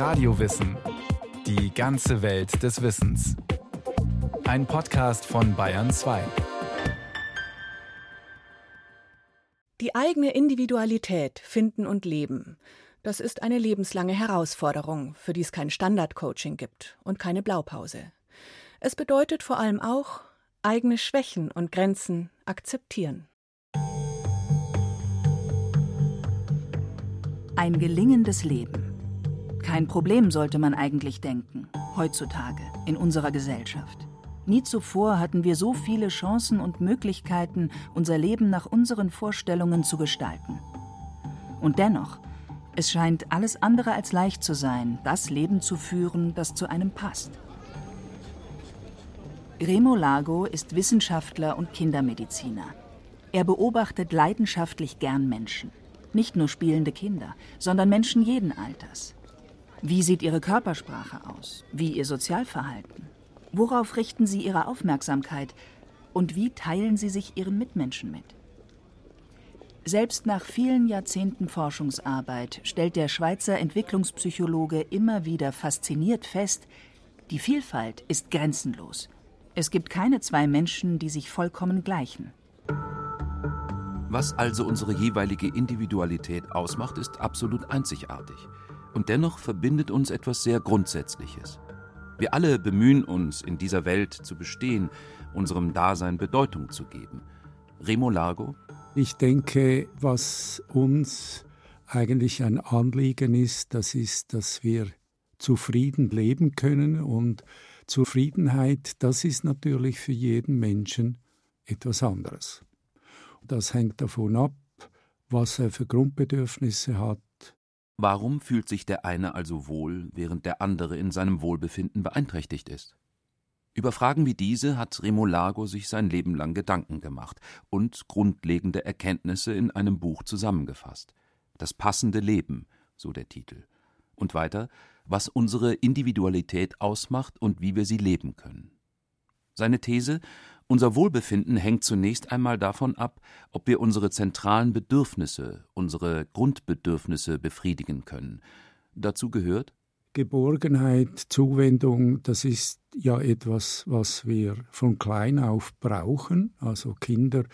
Radiowissen. Die ganze Welt des Wissens. Ein Podcast von Bayern 2. Die eigene Individualität finden und leben. Das ist eine lebenslange Herausforderung, für die es kein Standard-Coaching gibt und keine Blaupause. Es bedeutet vor allem auch, eigene Schwächen und Grenzen akzeptieren. Ein gelingendes Leben. Kein Problem sollte man eigentlich denken, heutzutage, in unserer Gesellschaft. Nie zuvor hatten wir so viele Chancen und Möglichkeiten, unser Leben nach unseren Vorstellungen zu gestalten. Und dennoch, es scheint alles andere als leicht zu sein, das Leben zu führen, das zu einem passt. Remo Lago ist Wissenschaftler und Kindermediziner. Er beobachtet leidenschaftlich gern Menschen. Nicht nur spielende Kinder, sondern Menschen jeden Alters. Wie sieht ihre Körpersprache aus? Wie ihr Sozialverhalten? Worauf richten sie ihre Aufmerksamkeit? Und wie teilen sie sich ihren Mitmenschen mit? Selbst nach vielen Jahrzehnten Forschungsarbeit stellt der Schweizer Entwicklungspsychologe immer wieder fasziniert fest, die Vielfalt ist grenzenlos. Es gibt keine zwei Menschen, die sich vollkommen gleichen. Was also unsere jeweilige Individualität ausmacht, ist absolut einzigartig. Und dennoch verbindet uns etwas sehr Grundsätzliches. Wir alle bemühen uns, in dieser Welt zu bestehen, unserem Dasein Bedeutung zu geben. Remo Largo? Ich denke, was uns eigentlich ein Anliegen ist, das ist, dass wir zufrieden leben können und Zufriedenheit, das ist natürlich für jeden Menschen etwas anderes. Das hängt davon ab, was er für Grundbedürfnisse hat. Warum fühlt sich der eine also wohl, während der andere in seinem Wohlbefinden beeinträchtigt ist? Über Fragen wie diese hat Remolago sich sein Leben lang Gedanken gemacht und grundlegende Erkenntnisse in einem Buch zusammengefasst. Das passende Leben, so der Titel. Und weiter, was unsere Individualität ausmacht und wie wir sie leben können. Seine These, unser Wohlbefinden hängt zunächst einmal davon ab, ob wir unsere zentralen Bedürfnisse, unsere Grundbedürfnisse befriedigen können. Dazu gehört Geborgenheit, Zuwendung, das ist ja etwas, was wir von klein auf brauchen. Also Kinder,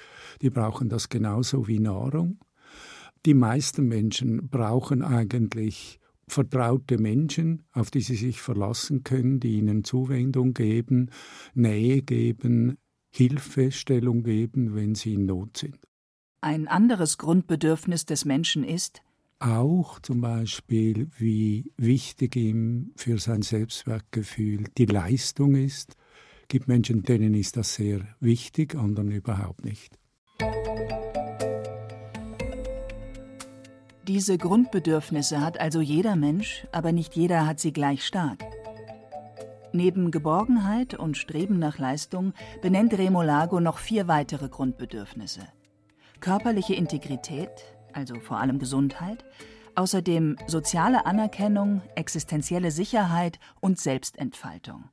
die brauchen das genauso wie Nahrung. Die meisten Menschen brauchen eigentlich vertraute Menschen, auf die sie sich verlassen können, die ihnen Zuwendung geben, Nähe geben, Hilfestellung geben, wenn sie in Not sind. Ein anderes Grundbedürfnis des Menschen ist auch zum Beispiel, wie wichtig ihm für sein Selbstwertgefühl die Leistung ist. Es gibt Menschen, denen ist das sehr wichtig, anderen überhaupt nicht. Diese Grundbedürfnisse hat also jeder Mensch, aber nicht jeder hat sie gleich stark. Neben Geborgenheit und Streben nach Leistung benennt Remolago noch vier weitere Grundbedürfnisse. Körperliche Integrität, also vor allem Gesundheit, außerdem soziale Anerkennung, existenzielle Sicherheit und Selbstentfaltung.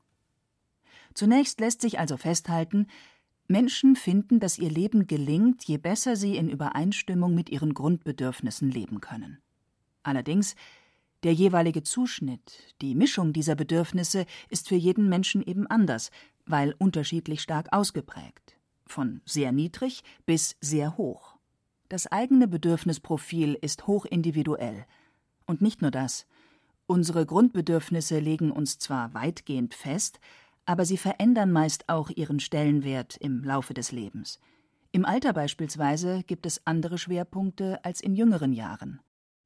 Zunächst lässt sich also festhalten, Menschen finden, dass ihr Leben gelingt, je besser sie in Übereinstimmung mit ihren Grundbedürfnissen leben können. Allerdings der jeweilige Zuschnitt, die Mischung dieser Bedürfnisse ist für jeden Menschen eben anders, weil unterschiedlich stark ausgeprägt. Von sehr niedrig bis sehr hoch. Das eigene Bedürfnisprofil ist hochindividuell. Und nicht nur das. Unsere Grundbedürfnisse legen uns zwar weitgehend fest, aber sie verändern meist auch ihren Stellenwert im Laufe des Lebens. Im Alter beispielsweise gibt es andere Schwerpunkte als in jüngeren Jahren.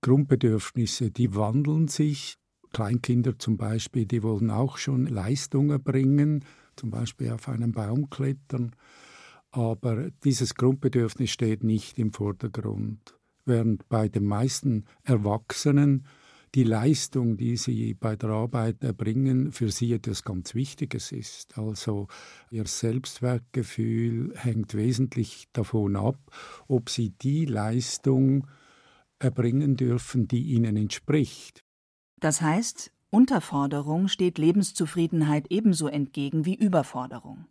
Grundbedürfnisse, die wandeln sich. Kleinkinder zum Beispiel, die wollen auch schon Leistungen bringen, zum Beispiel auf einen Baum klettern. Aber dieses Grundbedürfnis steht nicht im Vordergrund. Während bei den meisten Erwachsenen die Leistung, die sie bei der Arbeit erbringen, für sie etwas ganz Wichtiges ist. Also ihr Selbstwertgefühl hängt wesentlich davon ab, ob sie die Leistung erbringen dürfen, die ihnen entspricht. Das heißt, Unterforderung steht Lebenszufriedenheit ebenso entgegen wie Überforderung.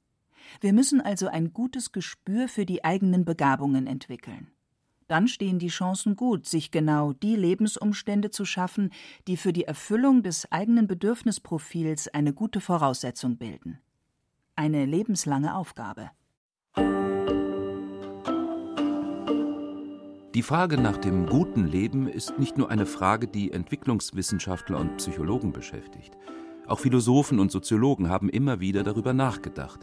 Wir müssen also ein gutes Gespür für die eigenen Begabungen entwickeln. Dann stehen die Chancen gut, sich genau die Lebensumstände zu schaffen, die für die Erfüllung des eigenen Bedürfnisprofils eine gute Voraussetzung bilden. Eine lebenslange Aufgabe. Die Frage nach dem guten Leben ist nicht nur eine Frage, die Entwicklungswissenschaftler und Psychologen beschäftigt. Auch Philosophen und Soziologen haben immer wieder darüber nachgedacht.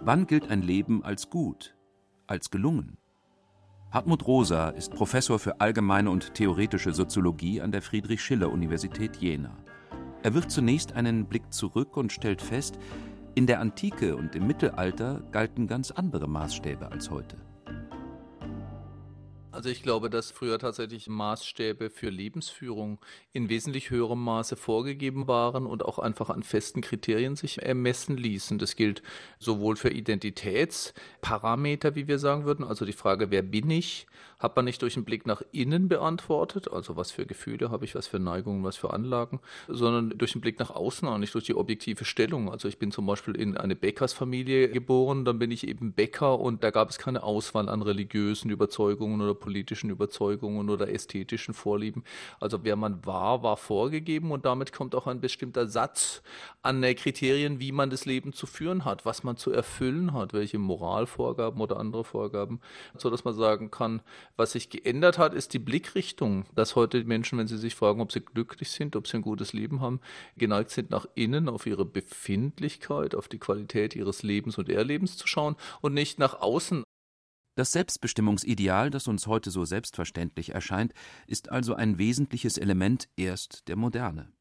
Wann gilt ein Leben als gut, als gelungen? Hartmut Rosa ist Professor für allgemeine und theoretische Soziologie an der Friedrich-Schiller-Universität Jena. Er wirft zunächst einen Blick zurück und stellt fest, in der Antike und im Mittelalter galten ganz andere Maßstäbe als heute. Also ich glaube, dass früher tatsächlich Maßstäbe für Lebensführung in wesentlich höherem Maße vorgegeben waren und auch einfach an festen Kriterien sich ermessen ließen. Das gilt sowohl für Identitätsparameter, wie wir sagen würden, also die Frage, wer bin ich, hat man nicht durch einen Blick nach innen beantwortet, also was für Gefühle habe ich, was für Neigungen, was für Anlagen, sondern durch einen Blick nach außen, auch nicht durch die objektive Stellung. Also ich bin zum Beispiel in eine Bäckersfamilie geboren, dann bin ich eben Bäcker und da gab es keine Auswahl an religiösen Überzeugungen oder politischen Überzeugungen oder ästhetischen Vorlieben. Also wer man war, war vorgegeben und damit kommt auch ein bestimmter Satz an Kriterien, wie man das Leben zu führen hat, was man zu erfüllen hat, welche Moralvorgaben oder andere Vorgaben, so dass man sagen kann, was sich geändert hat, ist die Blickrichtung, dass heute Menschen, wenn sie sich fragen, ob sie glücklich sind, ob sie ein gutes Leben haben, geneigt sind, nach innen auf ihre Befindlichkeit, auf die Qualität ihres Lebens und Erlebens zu schauen und nicht nach außen. Das Selbstbestimmungsideal, das uns heute so selbstverständlich erscheint, ist also ein wesentliches Element erst der Moderne.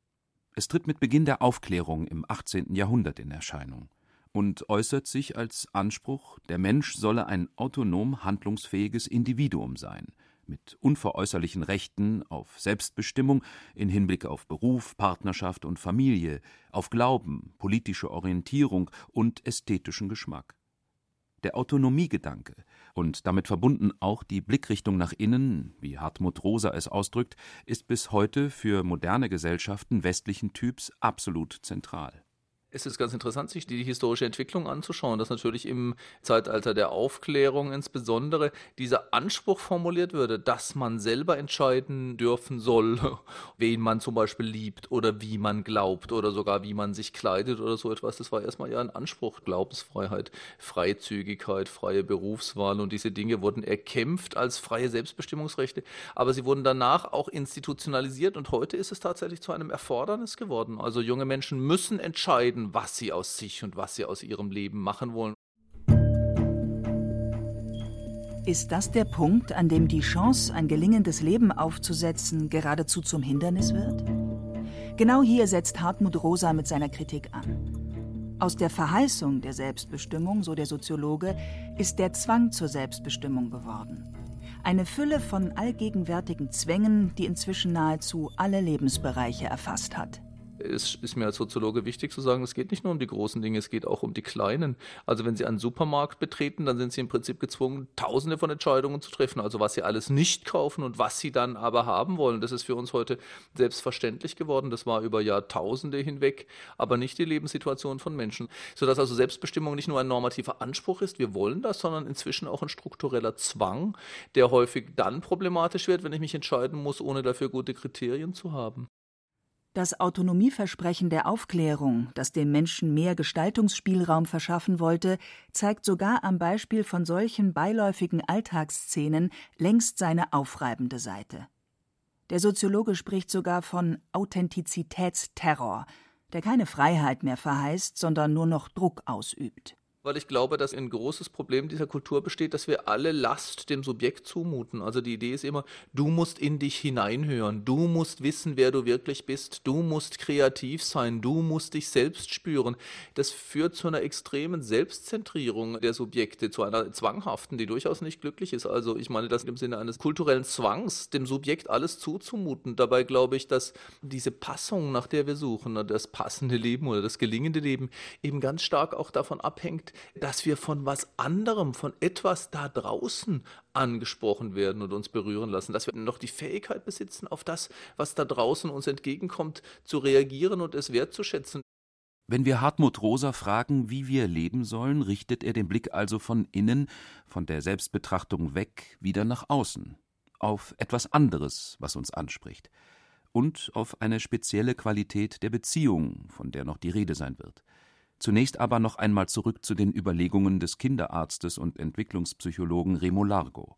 Es tritt mit Beginn der Aufklärung im 18. Jahrhundert in Erscheinung und äußert sich als Anspruch, der Mensch solle ein autonom handlungsfähiges Individuum sein, mit unveräußerlichen Rechten auf Selbstbestimmung in Hinblick auf Beruf, Partnerschaft und Familie, auf Glauben, politische Orientierung und ästhetischen Geschmack. Der Autonomiegedanke und damit verbunden auch die Blickrichtung nach innen, wie Hartmut Rosa es ausdrückt, ist bis heute für moderne Gesellschaften westlichen Typs absolut zentral. Es ist ganz interessant, sich die historische Entwicklung anzuschauen, dass natürlich im Zeitalter der Aufklärung insbesondere dieser Anspruch formuliert würde, dass man selber entscheiden dürfen soll, wen man zum Beispiel liebt oder wie man glaubt oder sogar wie man sich kleidet oder so etwas. Das war erstmal ja ein Anspruch, Glaubensfreiheit, Freizügigkeit, freie Berufswahl und diese Dinge wurden erkämpft als freie Selbstbestimmungsrechte, aber sie wurden danach auch institutionalisiert und heute ist es tatsächlich zu einem Erfordernis geworden. Also junge Menschen müssen entscheiden, entscheiden, was sie aus sich und was sie aus ihrem Leben machen wollen. Ist das der Punkt, an dem die Chance, ein gelingendes Leben aufzusetzen, geradezu zum Hindernis wird? Genau hier setzt Hartmut Rosa mit seiner Kritik an. Aus der Verheißung der Selbstbestimmung, so der Soziologe, ist der Zwang zur Selbstbestimmung geworden. Eine Fülle von allgegenwärtigen Zwängen, die inzwischen nahezu alle Lebensbereiche erfasst hat es ist mir als Soziologe wichtig zu sagen, es geht nicht nur um die großen Dinge, es geht auch um die kleinen. Also wenn Sie einen Supermarkt betreten, dann sind Sie im Prinzip gezwungen, tausende von Entscheidungen zu treffen. Also was Sie alles nicht kaufen und was Sie dann aber haben wollen. Das ist für uns heute selbstverständlich geworden. Das war über Jahrtausende hinweg, aber nicht die Lebenssituation von Menschen. Sodass also Selbstbestimmung nicht nur ein normativer Anspruch ist, wir wollen das, sondern inzwischen auch ein struktureller Zwang, der häufig dann problematisch wird, wenn ich mich entscheiden muss, ohne dafür gute Kriterien zu haben. Das Autonomieversprechen der Aufklärung, das dem Menschen mehr Gestaltungsspielraum verschaffen wollte, zeigt sogar am Beispiel von solchen beiläufigen Alltagsszenen längst seine aufreibende Seite. Der Soziologe spricht sogar von Authentizitätsterror, der keine Freiheit mehr verheißt, sondern nur noch Druck ausübt weil ich glaube, dass ein großes Problem dieser Kultur besteht, dass wir alle Last dem Subjekt zumuten. Also die Idee ist immer, du musst in dich hineinhören, du musst wissen, wer du wirklich bist, du musst kreativ sein, du musst dich selbst spüren. Das führt zu einer extremen Selbstzentrierung der Subjekte, zu einer zwanghaften, die durchaus nicht glücklich ist. Also ich meine das im Sinne eines kulturellen Zwangs, dem Subjekt alles zuzumuten. Dabei glaube ich, dass diese Passung, nach der wir suchen, das passende Leben oder das gelingende Leben eben ganz stark auch davon abhängt, dass wir von was anderem, von etwas da draußen angesprochen werden und uns berühren lassen, dass wir noch die Fähigkeit besitzen, auf das, was da draußen uns entgegenkommt, zu reagieren und es wertzuschätzen. Wenn wir Hartmut Rosa fragen, wie wir leben sollen, richtet er den Blick also von innen, von der Selbstbetrachtung weg, wieder nach außen. auf etwas anderes, was uns anspricht, und auf eine spezielle Qualität der Beziehung, von der noch die Rede sein wird. Zunächst aber noch einmal zurück zu den Überlegungen des Kinderarztes und Entwicklungspsychologen Remo Largo.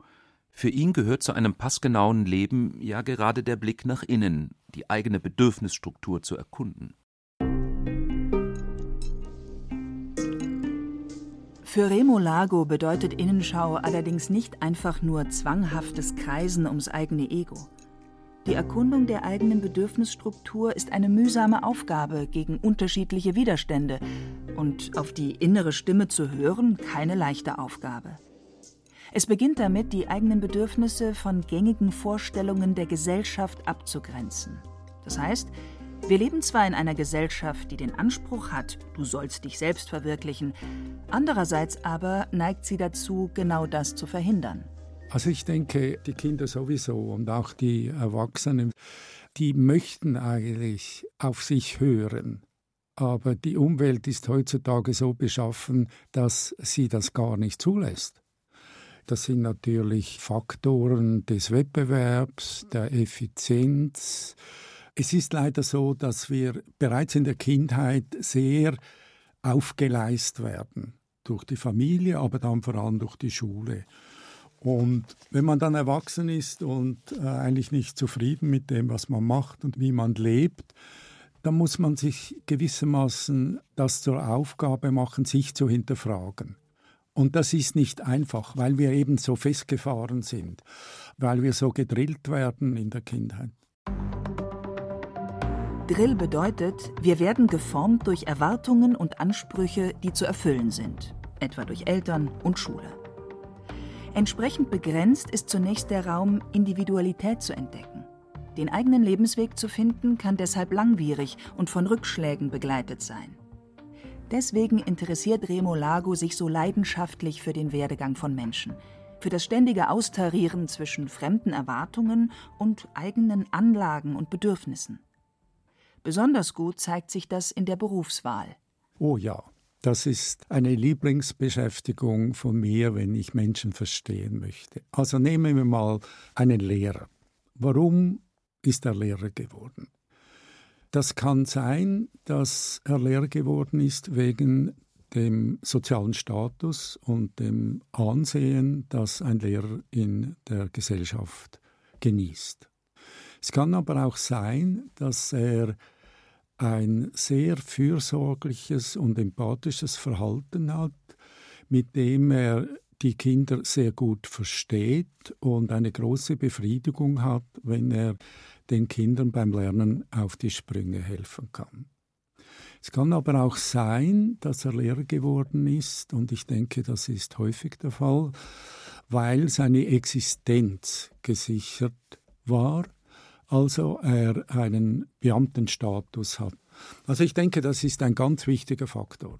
Für ihn gehört zu einem passgenauen Leben ja gerade der Blick nach innen, die eigene Bedürfnisstruktur zu erkunden. Für Remo Lago bedeutet Innenschau allerdings nicht einfach nur zwanghaftes Kreisen ums eigene Ego. Die Erkundung der eigenen Bedürfnisstruktur ist eine mühsame Aufgabe gegen unterschiedliche Widerstände und auf die innere Stimme zu hören keine leichte Aufgabe. Es beginnt damit, die eigenen Bedürfnisse von gängigen Vorstellungen der Gesellschaft abzugrenzen. Das heißt, wir leben zwar in einer Gesellschaft, die den Anspruch hat, du sollst dich selbst verwirklichen, andererseits aber neigt sie dazu, genau das zu verhindern. Also ich denke, die Kinder sowieso und auch die Erwachsenen, die möchten eigentlich auf sich hören. Aber die Umwelt ist heutzutage so beschaffen, dass sie das gar nicht zulässt. Das sind natürlich Faktoren des Wettbewerbs, der Effizienz. Es ist leider so, dass wir bereits in der Kindheit sehr aufgeleist werden. Durch die Familie, aber dann vor allem durch die Schule. Und wenn man dann erwachsen ist und äh, eigentlich nicht zufrieden mit dem, was man macht und wie man lebt, dann muss man sich gewissermaßen das zur Aufgabe machen, sich zu hinterfragen. Und das ist nicht einfach, weil wir eben so festgefahren sind, weil wir so gedrillt werden in der Kindheit. Drill bedeutet, wir werden geformt durch Erwartungen und Ansprüche, die zu erfüllen sind, etwa durch Eltern und Schule. Entsprechend begrenzt ist zunächst der Raum, Individualität zu entdecken. Den eigenen Lebensweg zu finden, kann deshalb langwierig und von Rückschlägen begleitet sein. Deswegen interessiert Remo Lago sich so leidenschaftlich für den Werdegang von Menschen, für das ständige Austarieren zwischen fremden Erwartungen und eigenen Anlagen und Bedürfnissen. Besonders gut zeigt sich das in der Berufswahl. Oh ja, das ist eine Lieblingsbeschäftigung von mir, wenn ich Menschen verstehen möchte. Also nehmen wir mal einen Lehrer. Warum ist er Lehrer geworden? Das kann sein, dass er Lehrer geworden ist wegen dem sozialen Status und dem Ansehen, das ein Lehrer in der Gesellschaft genießt. Es kann aber auch sein, dass er ein sehr fürsorgliches und empathisches Verhalten hat, mit dem er die Kinder sehr gut versteht und eine große Befriedigung hat, wenn er den Kindern beim Lernen auf die Sprünge helfen kann. Es kann aber auch sein, dass er Lehrer geworden ist, und ich denke, das ist häufig der Fall, weil seine Existenz gesichert war also er einen Beamtenstatus hat. Also ich denke, das ist ein ganz wichtiger Faktor.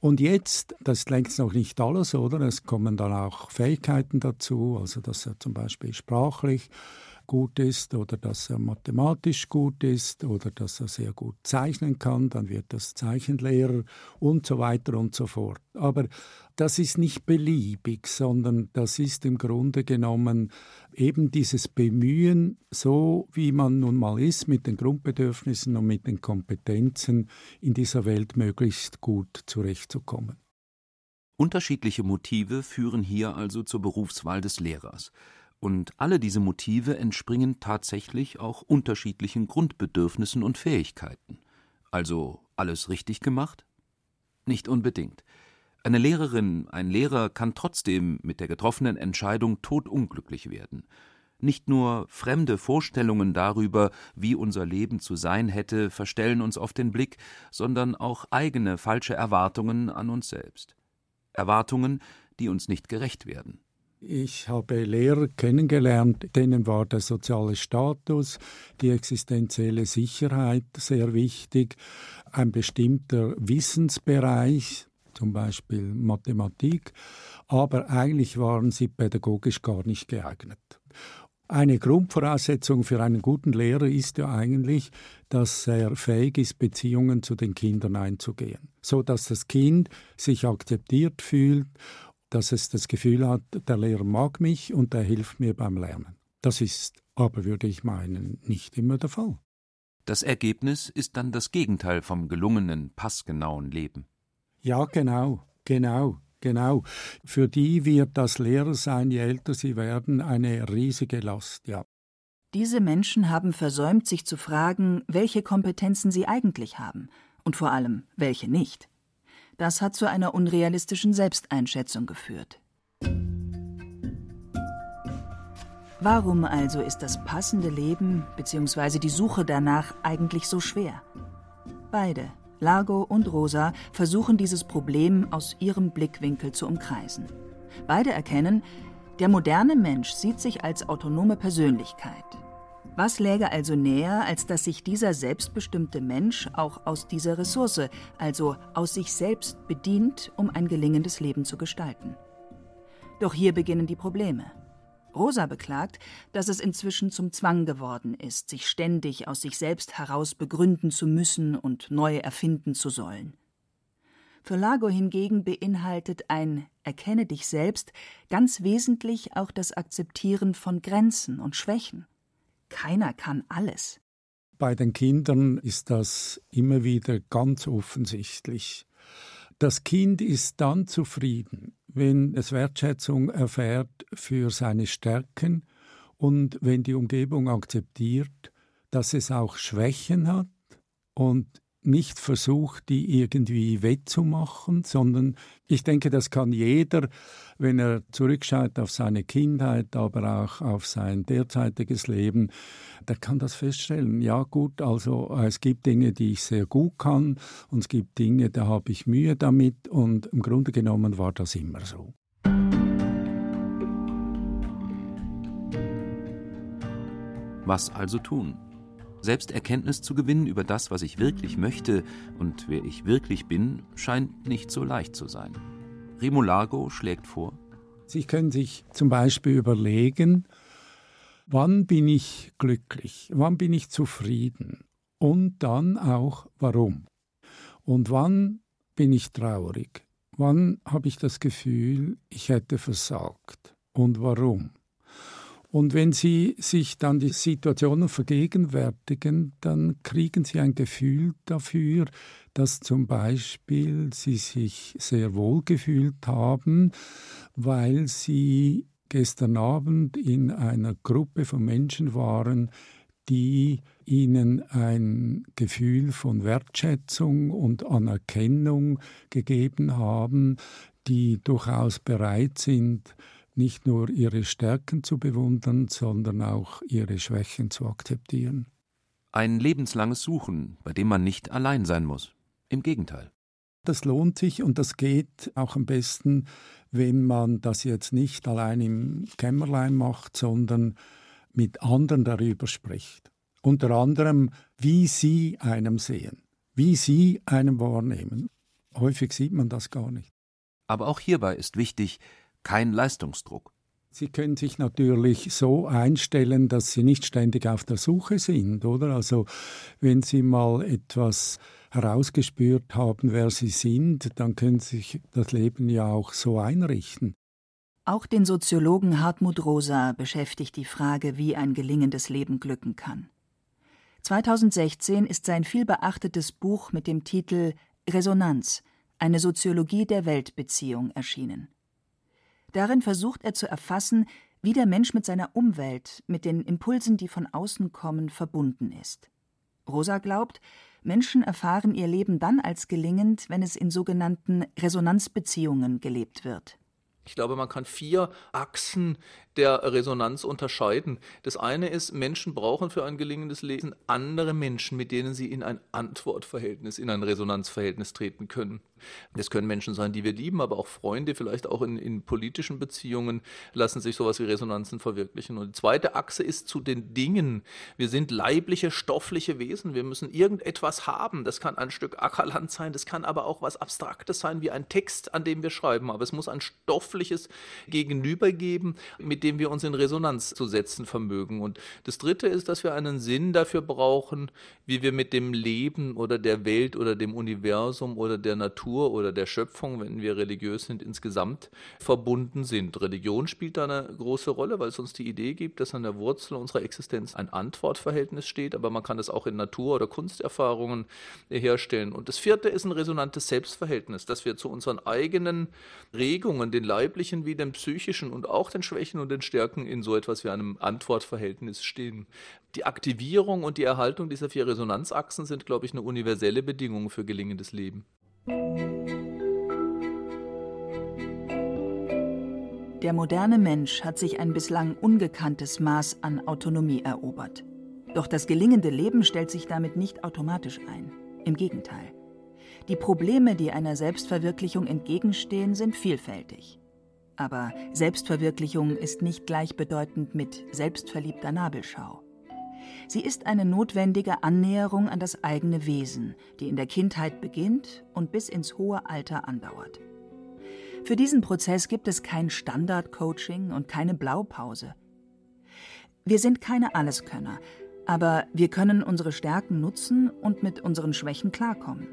Und jetzt, das längst noch nicht alles, oder? Es kommen dann auch Fähigkeiten dazu, also dass er zum Beispiel sprachlich gut ist oder dass er mathematisch gut ist oder dass er sehr gut zeichnen kann, dann wird das Zeichenlehrer und so weiter und so fort. Aber das ist nicht beliebig, sondern das ist im Grunde genommen eben dieses Bemühen, so wie man nun mal ist, mit den Grundbedürfnissen und mit den Kompetenzen in dieser Welt möglichst gut zurechtzukommen. Unterschiedliche Motive führen hier also zur Berufswahl des Lehrers. Und alle diese Motive entspringen tatsächlich auch unterschiedlichen Grundbedürfnissen und Fähigkeiten. Also alles richtig gemacht? Nicht unbedingt. Eine Lehrerin, ein Lehrer kann trotzdem mit der getroffenen Entscheidung todunglücklich werden. Nicht nur fremde Vorstellungen darüber, wie unser Leben zu sein hätte, verstellen uns auf den Blick, sondern auch eigene falsche Erwartungen an uns selbst. Erwartungen, die uns nicht gerecht werden. Ich habe Lehrer kennengelernt, denen war der soziale Status, die existenzielle Sicherheit sehr wichtig, ein bestimmter Wissensbereich, zum Beispiel Mathematik, aber eigentlich waren sie pädagogisch gar nicht geeignet. Eine Grundvoraussetzung für einen guten Lehrer ist ja eigentlich, dass er fähig ist, Beziehungen zu den Kindern einzugehen, so dass das Kind sich akzeptiert fühlt dass es das Gefühl hat, der Lehrer mag mich und er hilft mir beim Lernen. Das ist aber, würde ich meinen, nicht immer der Fall. Das Ergebnis ist dann das Gegenteil vom gelungenen, passgenauen Leben. Ja, genau, genau, genau. Für die wird das Lehrersein, je älter sie werden, eine riesige Last, ja. Diese Menschen haben versäumt, sich zu fragen, welche Kompetenzen sie eigentlich haben und vor allem, welche nicht. Das hat zu einer unrealistischen Selbsteinschätzung geführt. Warum also ist das passende Leben bzw. die Suche danach eigentlich so schwer? Beide, Largo und Rosa, versuchen dieses Problem aus ihrem Blickwinkel zu umkreisen. Beide erkennen, der moderne Mensch sieht sich als autonome Persönlichkeit. Was läge also näher, als dass sich dieser selbstbestimmte Mensch auch aus dieser Ressource, also aus sich selbst bedient, um ein gelingendes Leben zu gestalten? Doch hier beginnen die Probleme. Rosa beklagt, dass es inzwischen zum Zwang geworden ist, sich ständig aus sich selbst heraus begründen zu müssen und neu erfinden zu sollen. Für Lago hingegen beinhaltet ein Erkenne dich selbst ganz wesentlich auch das Akzeptieren von Grenzen und Schwächen. Keiner kann alles. Bei den Kindern ist das immer wieder ganz offensichtlich. Das Kind ist dann zufrieden, wenn es Wertschätzung erfährt für seine Stärken und wenn die Umgebung akzeptiert, dass es auch Schwächen hat und nicht versucht, die irgendwie wettzumachen, sondern ich denke, das kann jeder, wenn er zurückschaut auf seine Kindheit, aber auch auf sein derzeitiges Leben, der kann das feststellen. Ja gut, also es gibt Dinge, die ich sehr gut kann und es gibt Dinge, da habe ich Mühe damit und im Grunde genommen war das immer so. Was also tun? Selbst Erkenntnis zu gewinnen über das, was ich wirklich möchte und wer ich wirklich bin, scheint nicht so leicht zu sein. Rimolago schlägt vor. Sie können sich zum Beispiel überlegen, wann bin ich glücklich, wann bin ich zufrieden und dann auch warum. Und wann bin ich traurig, wann habe ich das Gefühl, ich hätte versagt und warum. Und wenn Sie sich dann die Situationen vergegenwärtigen, dann kriegen Sie ein Gefühl dafür, dass zum Beispiel Sie sich sehr wohl gefühlt haben, weil Sie gestern Abend in einer Gruppe von Menschen waren, die ihnen ein Gefühl von Wertschätzung und Anerkennung gegeben haben, die durchaus bereit sind, nicht nur ihre Stärken zu bewundern, sondern auch ihre Schwächen zu akzeptieren. Ein lebenslanges Suchen, bei dem man nicht allein sein muss. Im Gegenteil. Das lohnt sich und das geht auch am besten, wenn man das jetzt nicht allein im Kämmerlein macht, sondern mit anderen darüber spricht. Unter anderem, wie sie einem sehen, wie sie einem wahrnehmen. Häufig sieht man das gar nicht. Aber auch hierbei ist wichtig, kein Leistungsdruck. Sie können sich natürlich so einstellen, dass Sie nicht ständig auf der Suche sind, oder? Also wenn Sie mal etwas herausgespürt haben, wer Sie sind, dann können Sie sich das Leben ja auch so einrichten. Auch den Soziologen Hartmut Rosa beschäftigt die Frage, wie ein gelingendes Leben glücken kann. 2016 ist sein vielbeachtetes Buch mit dem Titel Resonanz, eine Soziologie der Weltbeziehung erschienen. Darin versucht er zu erfassen, wie der Mensch mit seiner Umwelt, mit den Impulsen, die von außen kommen, verbunden ist. Rosa glaubt, Menschen erfahren ihr Leben dann als gelingend, wenn es in sogenannten Resonanzbeziehungen gelebt wird. Ich glaube, man kann vier Achsen der Resonanz unterscheiden. Das eine ist, Menschen brauchen für ein gelingendes Leben andere Menschen, mit denen sie in ein Antwortverhältnis, in ein Resonanzverhältnis treten können. Das können Menschen sein, die wir lieben, aber auch Freunde, vielleicht auch in, in politischen Beziehungen lassen sich sowas wie Resonanzen verwirklichen. Und die zweite Achse ist zu den Dingen. Wir sind leibliche, stoffliche Wesen. Wir müssen irgendetwas haben. Das kann ein Stück Ackerland sein, das kann aber auch was Abstraktes sein, wie ein Text, an dem wir schreiben. Aber es muss ein stoffliches Gegenüber geben, mit dem wir uns in Resonanz zu setzen vermögen. Und das Dritte ist, dass wir einen Sinn dafür brauchen, wie wir mit dem Leben oder der Welt oder dem Universum oder der Natur oder der Schöpfung, wenn wir religiös sind, insgesamt verbunden sind. Religion spielt da eine große Rolle, weil es uns die Idee gibt, dass an der Wurzel unserer Existenz ein Antwortverhältnis steht, aber man kann das auch in Natur- oder Kunsterfahrungen herstellen. Und das vierte ist ein resonantes Selbstverhältnis, dass wir zu unseren eigenen Regungen, den leiblichen wie den psychischen und auch den Schwächen und den Stärken in so etwas wie einem Antwortverhältnis stehen. Die Aktivierung und die Erhaltung dieser vier Resonanzachsen sind, glaube ich, eine universelle Bedingung für gelingendes Leben. Der moderne Mensch hat sich ein bislang ungekanntes Maß an Autonomie erobert. Doch das gelingende Leben stellt sich damit nicht automatisch ein. Im Gegenteil. Die Probleme, die einer Selbstverwirklichung entgegenstehen, sind vielfältig. Aber Selbstverwirklichung ist nicht gleichbedeutend mit selbstverliebter Nabelschau. Sie ist eine notwendige Annäherung an das eigene Wesen, die in der Kindheit beginnt und bis ins hohe Alter andauert. Für diesen Prozess gibt es kein Standard-Coaching und keine Blaupause. Wir sind keine Alleskönner, aber wir können unsere Stärken nutzen und mit unseren Schwächen klarkommen.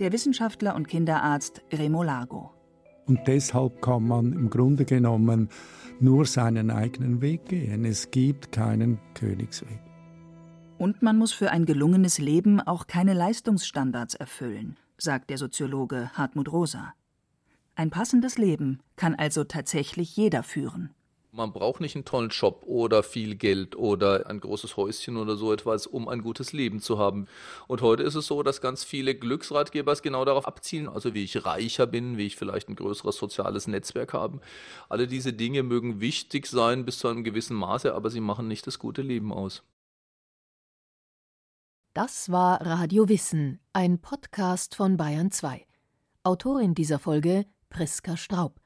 Der Wissenschaftler und Kinderarzt Remo Lago. Und deshalb kann man im Grunde genommen nur seinen eigenen Weg gehen. Es gibt keinen Königsweg. Und man muss für ein gelungenes Leben auch keine Leistungsstandards erfüllen, sagt der Soziologe Hartmut Rosa. Ein passendes Leben kann also tatsächlich jeder führen. Man braucht nicht einen tollen Job oder viel Geld oder ein großes Häuschen oder so etwas, um ein gutes Leben zu haben. Und heute ist es so, dass ganz viele Glücksratgeber es genau darauf abzielen, also wie ich reicher bin, wie ich vielleicht ein größeres soziales Netzwerk habe. Alle diese Dinge mögen wichtig sein bis zu einem gewissen Maße, aber sie machen nicht das gute Leben aus. Das war Radio Wissen, ein Podcast von Bayern 2. Autorin dieser Folge Priska Straub.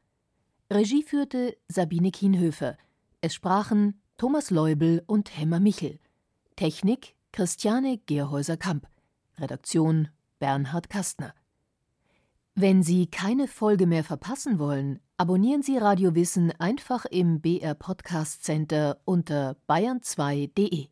Regie führte Sabine Kienhöfer. Es sprachen Thomas Leubel und Hemmer Michel. Technik Christiane Gerhäuser-Kamp. Redaktion Bernhard Kastner. Wenn Sie keine Folge mehr verpassen wollen, abonnieren Sie Radio Wissen einfach im BR Podcast Center unter bayern2.de.